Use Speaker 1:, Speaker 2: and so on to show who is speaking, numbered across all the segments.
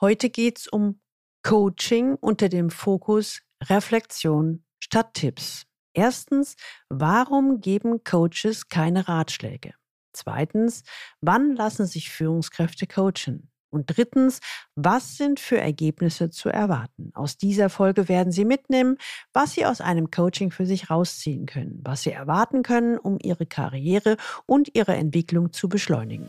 Speaker 1: Heute geht es um Coaching unter dem Fokus Reflexion statt Tipps. Erstens, warum geben Coaches keine Ratschläge? Zweitens, wann lassen sich Führungskräfte coachen? Und drittens, was sind für Ergebnisse zu erwarten? Aus dieser Folge werden Sie mitnehmen, was Sie aus einem Coaching für sich rausziehen können, was Sie erwarten können, um Ihre Karriere und Ihre Entwicklung zu beschleunigen.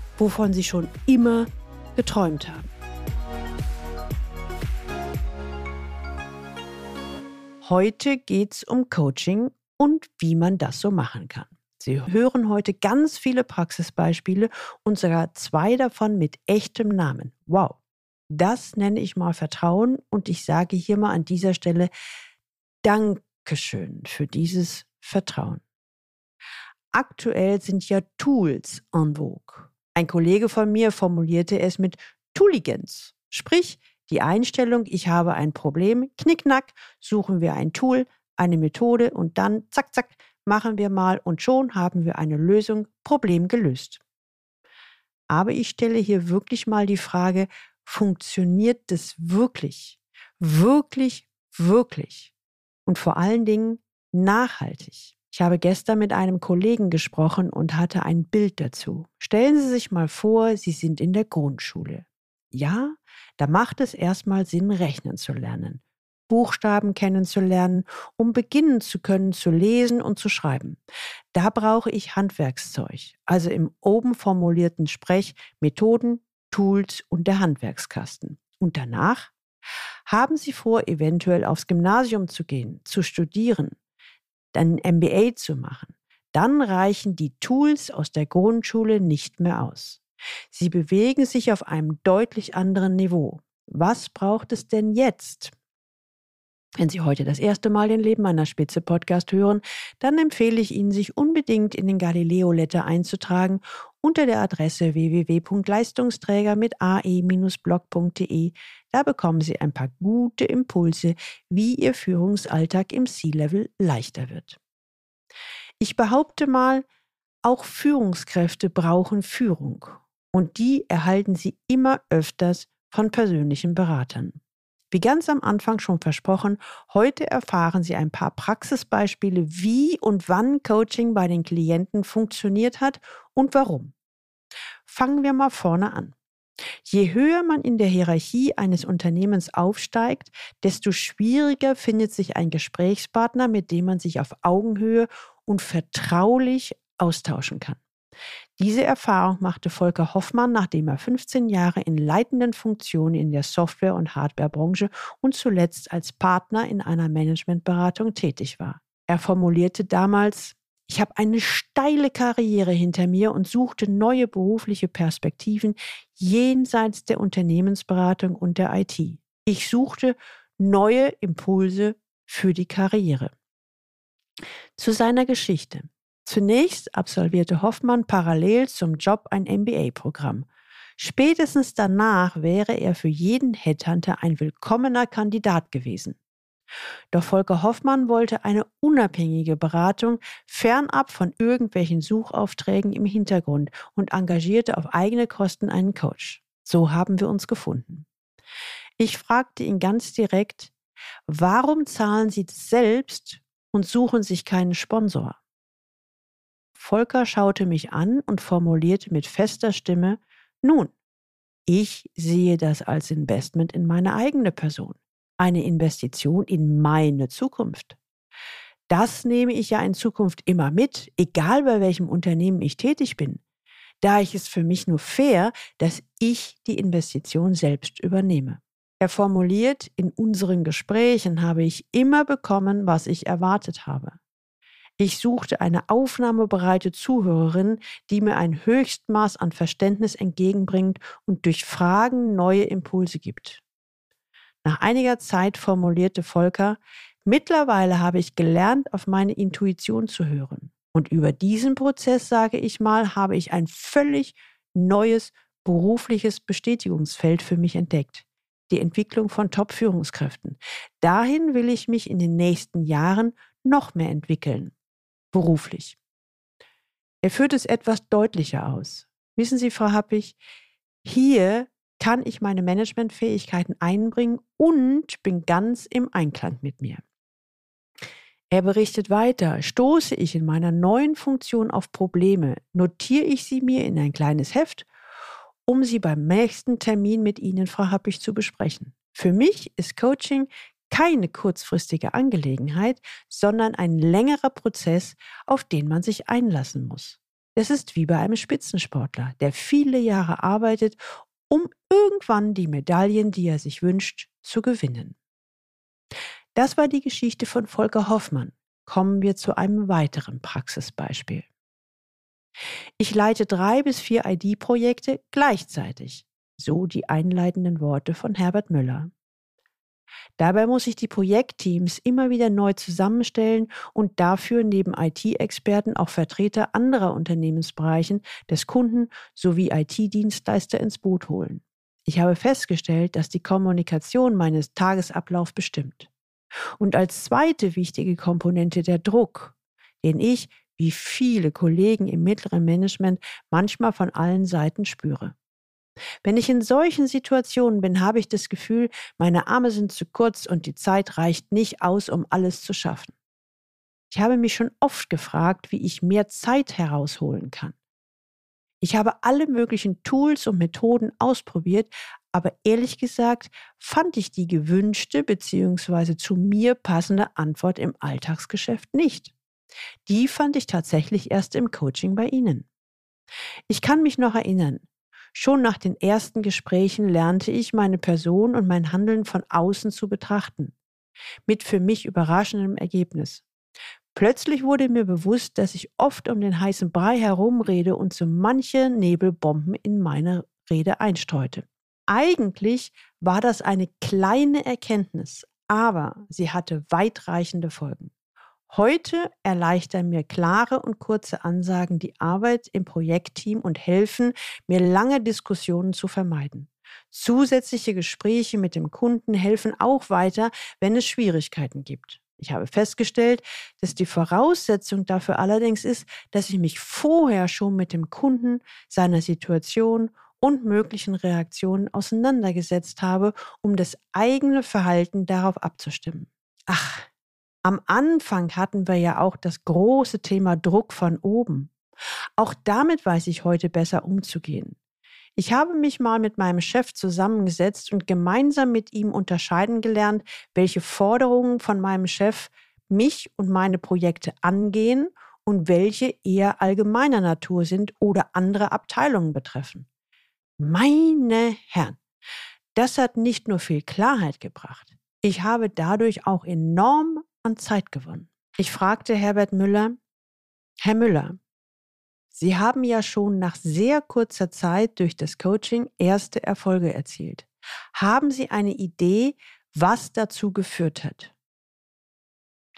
Speaker 1: wovon sie schon immer geträumt haben. Heute geht es um Coaching und wie man das so machen kann. Sie hören heute ganz viele Praxisbeispiele und sogar zwei davon mit echtem Namen. Wow. Das nenne ich mal Vertrauen und ich sage hier mal an dieser Stelle Dankeschön für dieses Vertrauen. Aktuell sind ja Tools en vogue. Ein Kollege von mir formulierte es mit Tooligans, sprich die Einstellung, ich habe ein Problem, knickknack, suchen wir ein Tool, eine Methode und dann zack, zack, machen wir mal und schon haben wir eine Lösung, Problem gelöst. Aber ich stelle hier wirklich mal die Frage, funktioniert das wirklich? Wirklich, wirklich? Und vor allen Dingen nachhaltig. Ich habe gestern mit einem Kollegen gesprochen und hatte ein Bild dazu. Stellen Sie sich mal vor, Sie sind in der Grundschule. Ja, da macht es erstmal Sinn, rechnen zu lernen. Buchstaben kennenzulernen, um beginnen zu können zu lesen und zu schreiben. Da brauche ich Handwerkszeug, also im oben formulierten Sprech Methoden, Tools und der Handwerkskasten. Und danach haben Sie vor, eventuell aufs Gymnasium zu gehen, zu studieren, dann MBA zu machen. Dann reichen die Tools aus der Grundschule nicht mehr aus. Sie bewegen sich auf einem deutlich anderen Niveau. Was braucht es denn jetzt? Wenn Sie heute das erste Mal den Leben einer Spitze Podcast hören, dann empfehle ich Ihnen, sich unbedingt in den Galileo Letter einzutragen unter der Adresse www.leistungsträger mit ae-blog.de. Da bekommen Sie ein paar gute Impulse, wie Ihr Führungsalltag im C-Level leichter wird. Ich behaupte mal, auch Führungskräfte brauchen Führung und die erhalten sie immer öfters von persönlichen Beratern. Wie ganz am Anfang schon versprochen, heute erfahren Sie ein paar Praxisbeispiele, wie und wann Coaching bei den Klienten funktioniert hat und warum. Fangen wir mal vorne an. Je höher man in der Hierarchie eines Unternehmens aufsteigt, desto schwieriger findet sich ein Gesprächspartner, mit dem man sich auf Augenhöhe und vertraulich austauschen kann. Diese Erfahrung machte Volker Hoffmann, nachdem er 15 Jahre in leitenden Funktionen in der Software- und Hardwarebranche und zuletzt als Partner in einer Managementberatung tätig war. Er formulierte damals, ich habe eine steile Karriere hinter mir und suchte neue berufliche Perspektiven jenseits der Unternehmensberatung und der IT. Ich suchte neue Impulse für die Karriere. Zu seiner Geschichte. Zunächst absolvierte Hoffmann parallel zum Job ein MBA-Programm. Spätestens danach wäre er für jeden Headhunter ein willkommener Kandidat gewesen. Doch Volker Hoffmann wollte eine unabhängige Beratung fernab von irgendwelchen Suchaufträgen im Hintergrund und engagierte auf eigene Kosten einen Coach. So haben wir uns gefunden. Ich fragte ihn ganz direkt, warum zahlen Sie selbst und suchen sich keinen Sponsor? Volker schaute mich an und formulierte mit fester Stimme, nun, ich sehe das als Investment in meine eigene Person, eine Investition in meine Zukunft. Das nehme ich ja in Zukunft immer mit, egal bei welchem Unternehmen ich tätig bin. Da ich es für mich nur fair, dass ich die Investition selbst übernehme. Er formuliert, in unseren Gesprächen habe ich immer bekommen, was ich erwartet habe. Ich suchte eine aufnahmebereite Zuhörerin, die mir ein Höchstmaß an Verständnis entgegenbringt und durch Fragen neue Impulse gibt. Nach einiger Zeit formulierte Volker, mittlerweile habe ich gelernt, auf meine Intuition zu hören. Und über diesen Prozess, sage ich mal, habe ich ein völlig neues berufliches Bestätigungsfeld für mich entdeckt. Die Entwicklung von Top-Führungskräften. Dahin will ich mich in den nächsten Jahren noch mehr entwickeln. Beruflich. Er führt es etwas deutlicher aus. Wissen Sie, Frau Happig, hier kann ich meine Managementfähigkeiten einbringen und bin ganz im Einklang mit mir. Er berichtet weiter, stoße ich in meiner neuen Funktion auf Probleme, notiere ich sie mir in ein kleines Heft, um sie beim nächsten Termin mit Ihnen, Frau Happig, zu besprechen. Für mich ist Coaching keine kurzfristige Angelegenheit, sondern ein längerer Prozess, auf den man sich einlassen muss. Es ist wie bei einem Spitzensportler, der viele Jahre arbeitet, um irgendwann die Medaillen, die er sich wünscht, zu gewinnen. Das war die Geschichte von Volker Hoffmann. Kommen wir zu einem weiteren Praxisbeispiel. Ich leite drei bis vier ID-Projekte gleichzeitig. So die einleitenden Worte von Herbert Müller. Dabei muss ich die Projektteams immer wieder neu zusammenstellen und dafür neben IT-Experten auch Vertreter anderer Unternehmensbereichen des Kunden sowie IT-Dienstleister ins Boot holen. Ich habe festgestellt, dass die Kommunikation meines Tagesablaufs bestimmt. Und als zweite wichtige Komponente der Druck, den ich, wie viele Kollegen im mittleren Management, manchmal von allen Seiten spüre. Wenn ich in solchen Situationen bin, habe ich das Gefühl, meine Arme sind zu kurz und die Zeit reicht nicht aus, um alles zu schaffen. Ich habe mich schon oft gefragt, wie ich mehr Zeit herausholen kann. Ich habe alle möglichen Tools und Methoden ausprobiert, aber ehrlich gesagt fand ich die gewünschte bzw. zu mir passende Antwort im Alltagsgeschäft nicht. Die fand ich tatsächlich erst im Coaching bei Ihnen. Ich kann mich noch erinnern, schon nach den ersten Gesprächen lernte ich meine Person und mein Handeln von außen zu betrachten, mit für mich überraschendem Ergebnis. Plötzlich wurde mir bewusst, dass ich oft um den heißen Brei herumrede und so manche Nebelbomben in meine Rede einstreute. Eigentlich war das eine kleine Erkenntnis, aber sie hatte weitreichende Folgen. Heute erleichtern mir klare und kurze Ansagen die Arbeit im Projektteam und helfen, mir lange Diskussionen zu vermeiden. Zusätzliche Gespräche mit dem Kunden helfen auch weiter, wenn es Schwierigkeiten gibt. Ich habe festgestellt, dass die Voraussetzung dafür allerdings ist, dass ich mich vorher schon mit dem Kunden, seiner Situation und möglichen Reaktionen auseinandergesetzt habe, um das eigene Verhalten darauf abzustimmen. Ach, am Anfang hatten wir ja auch das große Thema Druck von oben. Auch damit weiß ich heute besser umzugehen. Ich habe mich mal mit meinem Chef zusammengesetzt und gemeinsam mit ihm unterscheiden gelernt, welche Forderungen von meinem Chef mich und meine Projekte angehen und welche eher allgemeiner Natur sind oder andere Abteilungen betreffen. Meine Herren, das hat nicht nur viel Klarheit gebracht, ich habe dadurch auch enorm an Zeit gewonnen. Ich fragte Herbert Müller, Herr Müller, Sie haben ja schon nach sehr kurzer Zeit durch das Coaching erste Erfolge erzielt. Haben Sie eine Idee, was dazu geführt hat?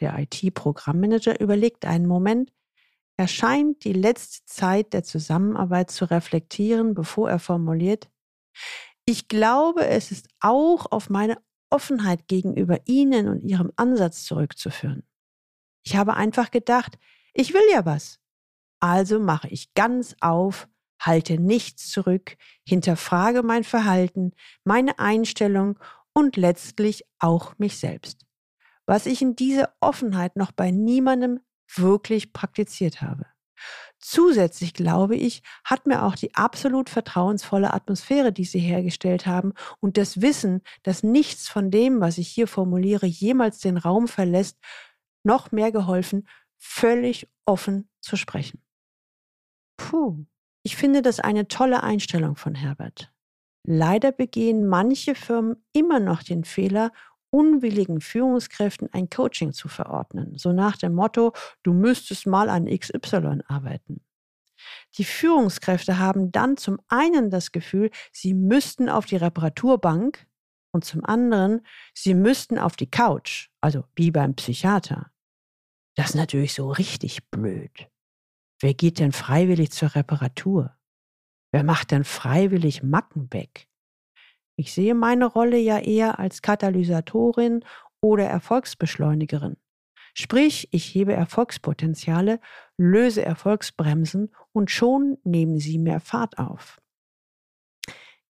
Speaker 1: Der IT-Programmmanager überlegt einen Moment, er scheint die letzte Zeit der Zusammenarbeit zu reflektieren, bevor er formuliert, ich glaube, es ist auch auf meine Offenheit gegenüber Ihnen und Ihrem Ansatz zurückzuführen. Ich habe einfach gedacht, ich will ja was. Also mache ich ganz auf, halte nichts zurück, hinterfrage mein Verhalten, meine Einstellung und letztlich auch mich selbst. Was ich in dieser Offenheit noch bei niemandem wirklich praktiziert habe. Zusätzlich, glaube ich, hat mir auch die absolut vertrauensvolle Atmosphäre, die Sie hergestellt haben und das Wissen, dass nichts von dem, was ich hier formuliere, jemals den Raum verlässt, noch mehr geholfen, völlig offen zu sprechen. Puh, ich finde das eine tolle Einstellung von Herbert. Leider begehen manche Firmen immer noch den Fehler, unwilligen Führungskräften ein Coaching zu verordnen, so nach dem Motto, du müsstest mal an XY arbeiten. Die Führungskräfte haben dann zum einen das Gefühl, sie müssten auf die Reparaturbank und zum anderen, sie müssten auf die Couch, also wie beim Psychiater. Das ist natürlich so richtig blöd. Wer geht denn freiwillig zur Reparatur? Wer macht denn freiwillig Macken weg? Ich sehe meine Rolle ja eher als Katalysatorin oder Erfolgsbeschleunigerin. Sprich, ich hebe Erfolgspotenziale, löse Erfolgsbremsen und schon nehmen sie mehr Fahrt auf.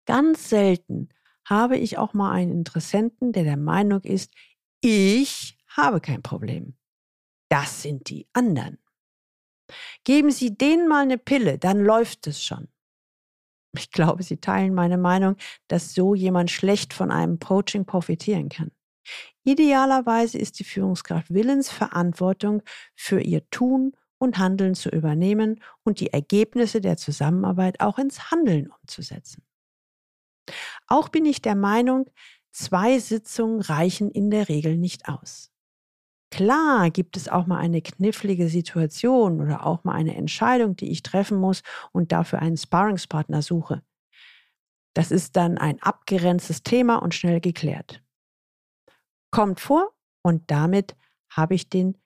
Speaker 1: Ganz selten habe ich auch mal einen Interessenten, der der Meinung ist, ich habe kein Problem. Das sind die anderen. Geben Sie denen mal eine Pille, dann läuft es schon. Ich glaube, Sie teilen meine Meinung, dass so jemand schlecht von einem Coaching profitieren kann. Idealerweise ist die Führungskraft willens, Verantwortung für ihr Tun und Handeln zu übernehmen und die Ergebnisse der Zusammenarbeit auch ins Handeln umzusetzen. Auch bin ich der Meinung, zwei Sitzungen reichen in der Regel nicht aus. Klar gibt es auch mal eine knifflige Situation oder auch mal eine Entscheidung, die ich treffen muss und dafür einen Sparringspartner suche. Das ist dann ein abgegrenztes Thema und schnell geklärt kommt vor und damit habe ich den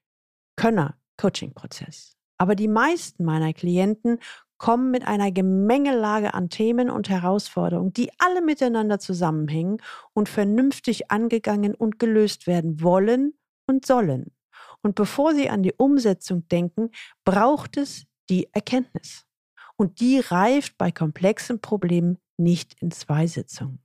Speaker 1: Könner-Coaching-Prozess. Aber die meisten meiner Klienten kommen mit einer Gemengelage an Themen und Herausforderungen, die alle miteinander zusammenhängen und vernünftig angegangen und gelöst werden wollen und sollen. Und bevor sie an die Umsetzung denken, braucht es die Erkenntnis. Und die reift bei komplexen Problemen nicht in zwei Sitzungen.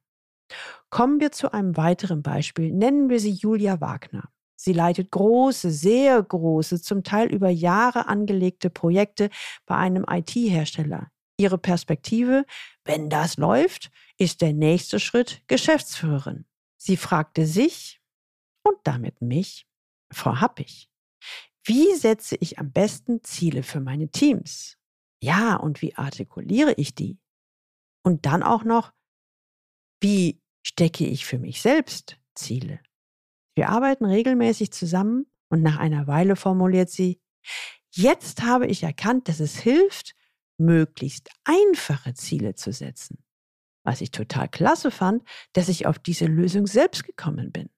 Speaker 1: Kommen wir zu einem weiteren Beispiel. Nennen wir sie Julia Wagner. Sie leitet große, sehr große, zum Teil über Jahre angelegte Projekte bei einem IT-Hersteller. Ihre Perspektive, wenn das läuft, ist der nächste Schritt Geschäftsführerin. Sie fragte sich und damit mich, Frau Happig, wie setze ich am besten Ziele für meine Teams? Ja, und wie artikuliere ich die? Und dann auch noch, wie stecke ich für mich selbst Ziele? Wir arbeiten regelmäßig zusammen und nach einer Weile formuliert sie, jetzt habe ich erkannt, dass es hilft, möglichst einfache Ziele zu setzen. Was ich total klasse fand, dass ich auf diese Lösung selbst gekommen bin.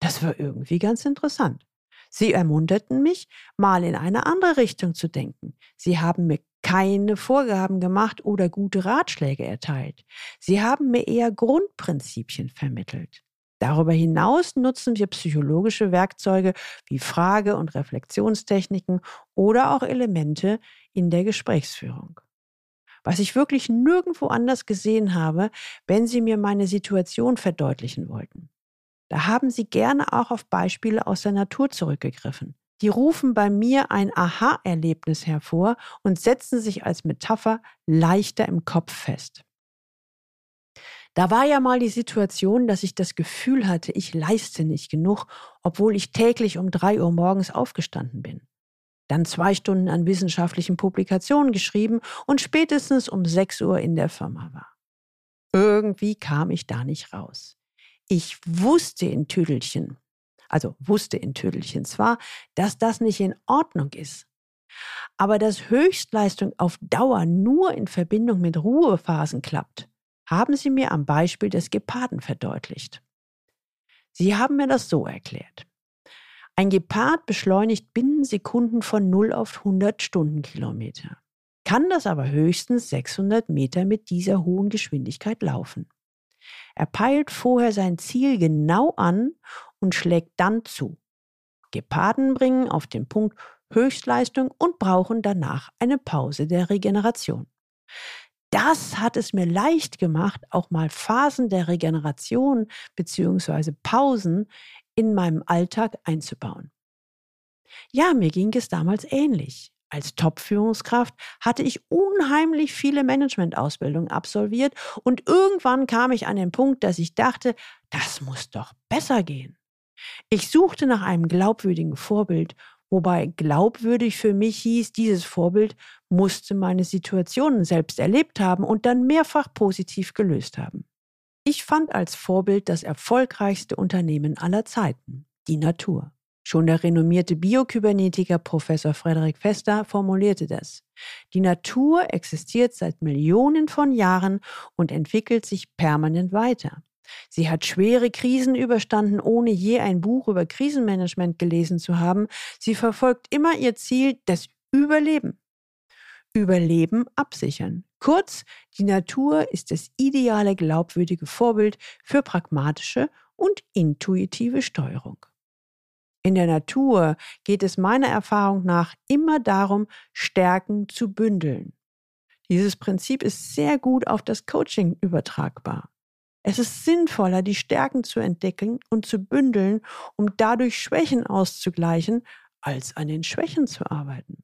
Speaker 1: Das war irgendwie ganz interessant. Sie ermunterten mich, mal in eine andere Richtung zu denken. Sie haben mir keine Vorgaben gemacht oder gute Ratschläge erteilt. Sie haben mir eher Grundprinzipien vermittelt. Darüber hinaus nutzen wir psychologische Werkzeuge wie Frage- und Reflexionstechniken oder auch Elemente in der Gesprächsführung. Was ich wirklich nirgendwo anders gesehen habe, wenn Sie mir meine Situation verdeutlichen wollten. Da haben Sie gerne auch auf Beispiele aus der Natur zurückgegriffen. Die rufen bei mir ein Aha-Erlebnis hervor und setzen sich als Metapher leichter im Kopf fest. Da war ja mal die Situation, dass ich das Gefühl hatte, ich leiste nicht genug, obwohl ich täglich um drei Uhr morgens aufgestanden bin. Dann zwei Stunden an wissenschaftlichen Publikationen geschrieben und spätestens um sechs Uhr in der Firma war. Irgendwie kam ich da nicht raus. Ich wusste in Tüdelchen, also wusste in Tüdelchen zwar, dass das nicht in Ordnung ist. Aber dass Höchstleistung auf Dauer nur in Verbindung mit Ruhephasen klappt, haben sie mir am Beispiel des Geparden verdeutlicht. Sie haben mir das so erklärt. Ein Gepard beschleunigt binnen Sekunden von 0 auf 100 Stundenkilometer, kann das aber höchstens 600 Meter mit dieser hohen Geschwindigkeit laufen. Er peilt vorher sein Ziel genau an und schlägt dann zu. Geparden bringen auf den Punkt Höchstleistung und brauchen danach eine Pause der Regeneration. Das hat es mir leicht gemacht, auch mal Phasen der Regeneration bzw. Pausen in meinem Alltag einzubauen. Ja, mir ging es damals ähnlich. Als Top-Führungskraft hatte ich unheimlich viele Management-Ausbildungen absolviert und irgendwann kam ich an den Punkt, dass ich dachte, das muss doch besser gehen. Ich suchte nach einem glaubwürdigen Vorbild, wobei glaubwürdig für mich hieß, dieses Vorbild musste meine Situationen selbst erlebt haben und dann mehrfach positiv gelöst haben. Ich fand als Vorbild das erfolgreichste Unternehmen aller Zeiten, die Natur. Schon der renommierte Biokybernetiker Professor Frederik Fester formulierte das. Die Natur existiert seit Millionen von Jahren und entwickelt sich permanent weiter. Sie hat schwere Krisen überstanden, ohne je ein Buch über Krisenmanagement gelesen zu haben. Sie verfolgt immer ihr Ziel, das Überleben. Überleben absichern. Kurz, die Natur ist das ideale, glaubwürdige Vorbild für pragmatische und intuitive Steuerung. In der Natur geht es meiner Erfahrung nach immer darum, Stärken zu bündeln. Dieses Prinzip ist sehr gut auf das Coaching übertragbar. Es ist sinnvoller, die Stärken zu entdecken und zu bündeln, um dadurch Schwächen auszugleichen, als an den Schwächen zu arbeiten.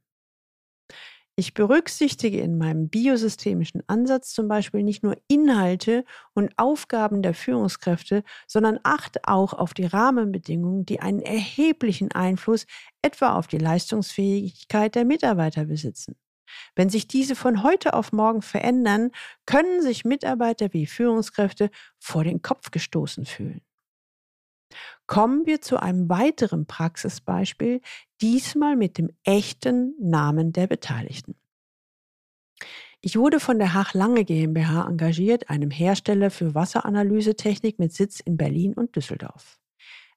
Speaker 1: Ich berücksichtige in meinem biosystemischen Ansatz zum Beispiel nicht nur Inhalte und Aufgaben der Führungskräfte, sondern achte auch auf die Rahmenbedingungen, die einen erheblichen Einfluss etwa auf die Leistungsfähigkeit der Mitarbeiter besitzen. Wenn sich diese von heute auf morgen verändern, können sich Mitarbeiter wie Führungskräfte vor den Kopf gestoßen fühlen. Kommen wir zu einem weiteren Praxisbeispiel, diesmal mit dem echten Namen der Beteiligten. Ich wurde von der Hach Lange GmbH engagiert, einem Hersteller für Wasseranalysetechnik mit Sitz in Berlin und Düsseldorf.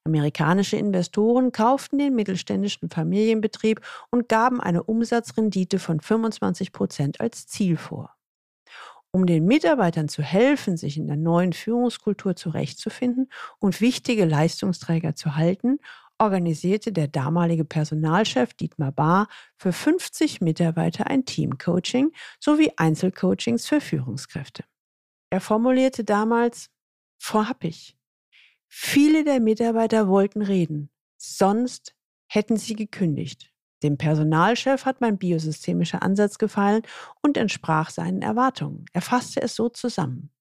Speaker 1: Amerikanische Investoren kauften den mittelständischen Familienbetrieb und gaben eine Umsatzrendite von 25 Prozent als Ziel vor. Um den Mitarbeitern zu helfen, sich in der neuen Führungskultur zurechtzufinden und wichtige Leistungsträger zu halten, organisierte der damalige Personalchef Dietmar Bahr für 50 Mitarbeiter ein Teamcoaching sowie Einzelcoachings für Führungskräfte. Er formulierte damals, vorhab ich. Viele der Mitarbeiter wollten reden, sonst hätten sie gekündigt. Dem Personalchef hat mein biosystemischer Ansatz gefallen und entsprach seinen Erwartungen. Er fasste es so zusammen.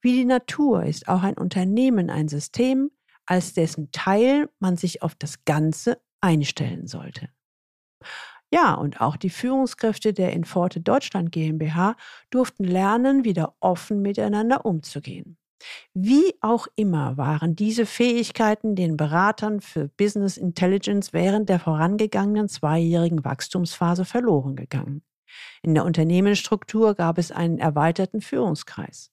Speaker 1: Wie die Natur ist auch ein Unternehmen ein System, als dessen Teil man sich auf das Ganze einstellen sollte. Ja, und auch die Führungskräfte der Inforte Deutschland GmbH durften lernen, wieder offen miteinander umzugehen. Wie auch immer waren diese Fähigkeiten den Beratern für Business Intelligence während der vorangegangenen zweijährigen Wachstumsphase verloren gegangen. In der Unternehmensstruktur gab es einen erweiterten Führungskreis.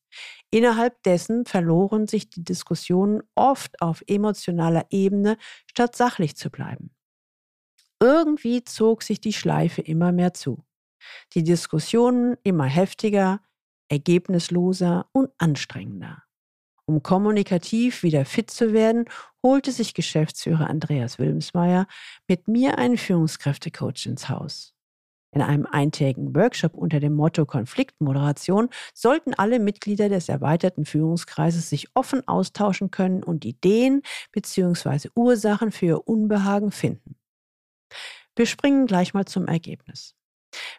Speaker 1: Innerhalb dessen verloren sich die Diskussionen oft auf emotionaler Ebene, statt sachlich zu bleiben. Irgendwie zog sich die Schleife immer mehr zu. Die Diskussionen immer heftiger, ergebnisloser und anstrengender. Um kommunikativ wieder fit zu werden, holte sich Geschäftsführer Andreas Wilmsmeier mit mir einen Führungskräftecoach ins Haus. In einem eintägigen Workshop unter dem Motto Konfliktmoderation sollten alle Mitglieder des erweiterten Führungskreises sich offen austauschen können und Ideen bzw. Ursachen für ihr Unbehagen finden. Wir springen gleich mal zum Ergebnis.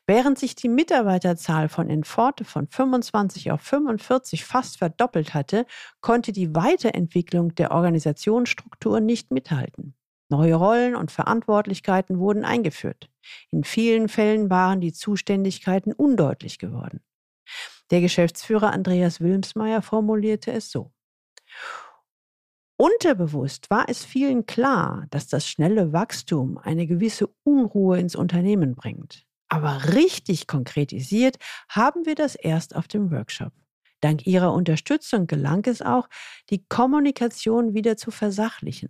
Speaker 1: Während sich die Mitarbeiterzahl von Inforte von 25 auf 45 fast verdoppelt hatte, konnte die Weiterentwicklung der Organisationsstruktur nicht mithalten. Neue Rollen und Verantwortlichkeiten wurden eingeführt. In vielen Fällen waren die Zuständigkeiten undeutlich geworden. Der Geschäftsführer Andreas Wilmsmeier formulierte es so. Unterbewusst war es vielen klar, dass das schnelle Wachstum eine gewisse Unruhe ins Unternehmen bringt. Aber richtig konkretisiert haben wir das erst auf dem Workshop. Dank Ihrer Unterstützung gelang es auch, die Kommunikation wieder zu versachlichen.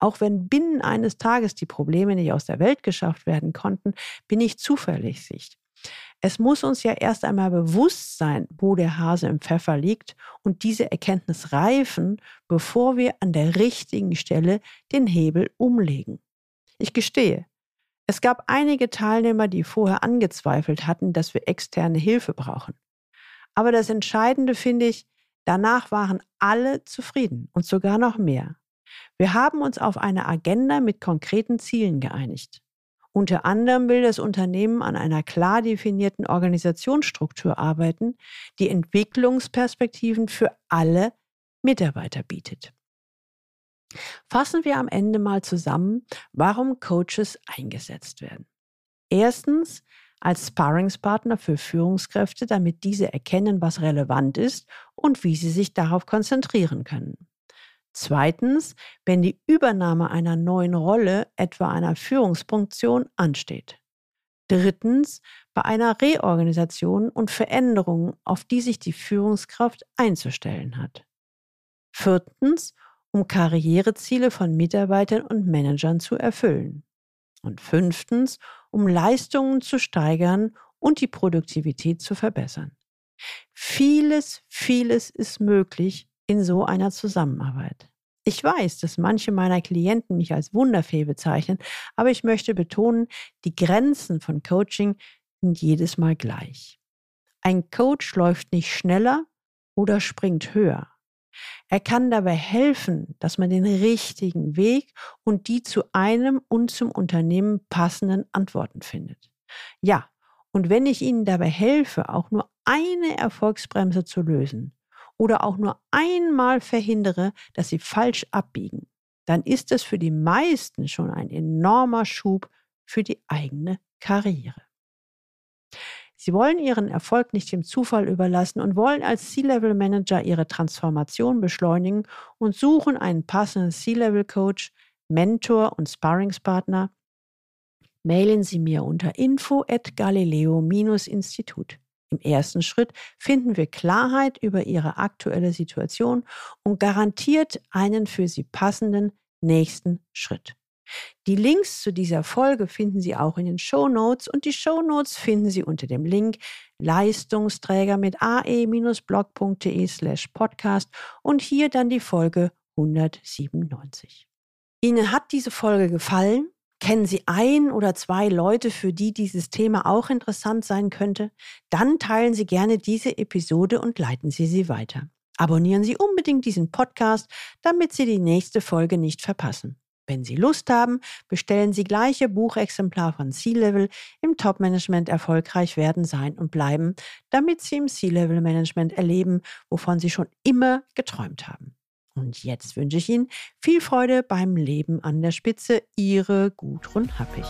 Speaker 1: Auch wenn binnen eines Tages die Probleme nicht aus der Welt geschafft werden konnten, bin ich zuverlässig. Es muss uns ja erst einmal bewusst sein, wo der Hase im Pfeffer liegt und diese Erkenntnis reifen, bevor wir an der richtigen Stelle den Hebel umlegen. Ich gestehe, es gab einige Teilnehmer, die vorher angezweifelt hatten, dass wir externe Hilfe brauchen. Aber das Entscheidende finde ich, danach waren alle zufrieden und sogar noch mehr. Wir haben uns auf eine Agenda mit konkreten Zielen geeinigt. Unter anderem will das Unternehmen an einer klar definierten Organisationsstruktur arbeiten, die Entwicklungsperspektiven für alle Mitarbeiter bietet. Fassen wir am Ende mal zusammen, warum Coaches eingesetzt werden. Erstens als Sparringspartner für Führungskräfte, damit diese erkennen, was relevant ist und wie sie sich darauf konzentrieren können. Zweitens, wenn die Übernahme einer neuen Rolle, etwa einer Führungsfunktion, ansteht. Drittens, bei einer Reorganisation und Veränderung, auf die sich die Führungskraft einzustellen hat. Viertens, um Karriereziele von Mitarbeitern und Managern zu erfüllen. Und fünftens, um Leistungen zu steigern und die Produktivität zu verbessern. Vieles, vieles ist möglich in so einer Zusammenarbeit. Ich weiß, dass manche meiner Klienten mich als Wunderfee bezeichnen, aber ich möchte betonen, die Grenzen von Coaching sind jedes Mal gleich. Ein Coach läuft nicht schneller oder springt höher. Er kann dabei helfen, dass man den richtigen Weg und die zu einem und zum Unternehmen passenden Antworten findet. Ja, und wenn ich Ihnen dabei helfe, auch nur eine Erfolgsbremse zu lösen oder auch nur einmal verhindere, dass Sie falsch abbiegen, dann ist es für die meisten schon ein enormer Schub für die eigene Karriere. Sie wollen Ihren Erfolg nicht dem Zufall überlassen und wollen als C-Level-Manager Ihre Transformation beschleunigen und suchen einen passenden C-Level-Coach, Mentor und Sparringspartner. Mailen Sie mir unter info at galileo-institut. Im ersten Schritt finden wir Klarheit über Ihre aktuelle Situation und garantiert einen für Sie passenden nächsten Schritt. Die Links zu dieser Folge finden Sie auch in den Show Notes und die Show Notes finden Sie unter dem Link Leistungsträger mit ae-blog.de slash podcast und hier dann die Folge 197. Ihnen hat diese Folge gefallen? Kennen Sie ein oder zwei Leute, für die dieses Thema auch interessant sein könnte? Dann teilen Sie gerne diese Episode und leiten Sie sie weiter. Abonnieren Sie unbedingt diesen Podcast, damit Sie die nächste Folge nicht verpassen. Wenn Sie Lust haben, bestellen Sie gleich Ihr Buchexemplar von C-Level im Top-Management erfolgreich werden, sein und bleiben, damit Sie im C-Level-Management erleben, wovon Sie schon immer geträumt haben. Und jetzt wünsche ich Ihnen viel Freude beim Leben an der Spitze. Ihre Gudrun Happig.